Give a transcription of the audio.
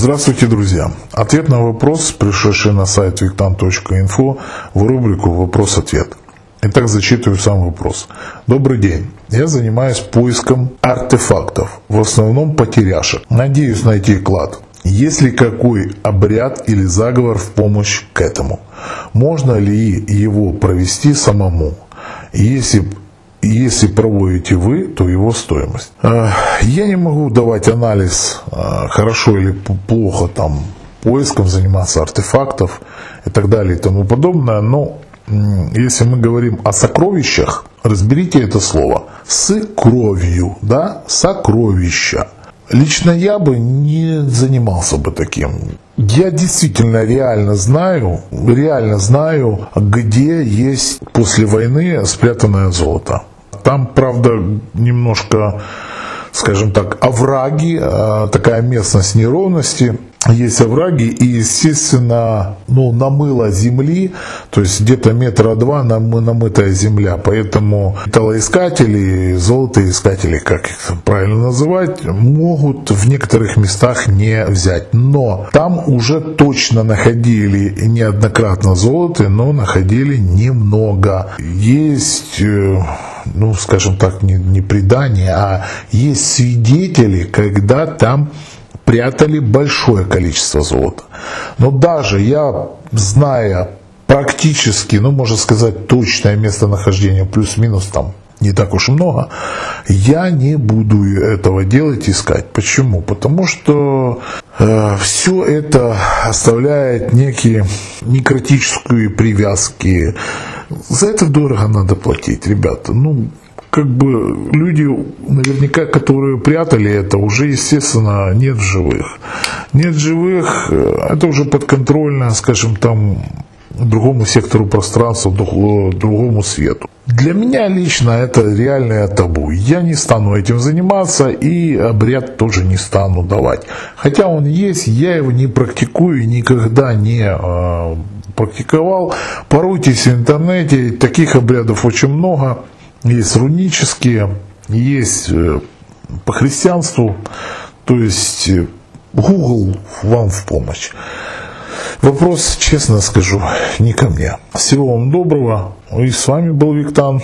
Здравствуйте, друзья! Ответ на вопрос, пришедший на сайт виктан.инфо в рубрику «Вопрос-ответ». Итак, зачитываю сам вопрос. Добрый день. Я занимаюсь поиском артефактов, в основном потеряшек. Надеюсь найти клад. Есть ли какой обряд или заговор в помощь к этому? Можно ли его провести самому? Если если проводите вы, то его стоимость. Э, я не могу давать анализ, э, хорошо или плохо там поиском заниматься артефактов и так далее и тому подобное, но если мы говорим о сокровищах, разберите это слово. С кровью, да, сокровища. Лично я бы не занимался бы таким. Я действительно реально знаю, реально знаю, где есть после войны спрятанное золото. Там, правда, немножко, скажем так, овраги, а, такая местность неровности есть овраги и, естественно, ну, намыло земли, то есть где-то метра два нам, намытая земля, поэтому металлоискатели, золотоискатели, как их правильно называть, могут в некоторых местах не взять. Но там уже точно находили неоднократно золото, но находили немного. Есть э, ну, скажем так, не, не предание, а есть свидетели, когда там прятали большое количество золота. Но даже я, зная практически, ну, можно сказать, точное местонахождение, плюс-минус там не так уж много, я не буду этого делать, искать. Почему? Потому что э, все это оставляет некие некротические привязки. За это дорого надо платить, ребята. Ну, как бы люди, наверняка, которые прятали это, уже, естественно, нет живых. Нет живых, э, это уже подконтрольно, скажем, там, другому сектору пространства, другому свету. Для меня лично это реальное табу. Я не стану этим заниматься и обряд тоже не стану давать. Хотя он есть, я его не практикую, никогда не э, практиковал. Поройтесь в интернете, таких обрядов очень много есть рунические, есть э, по христианству, то есть э, Google вам в помощь. Вопрос, честно скажу, не ко мне. Всего вам доброго. И с вами был Виктан.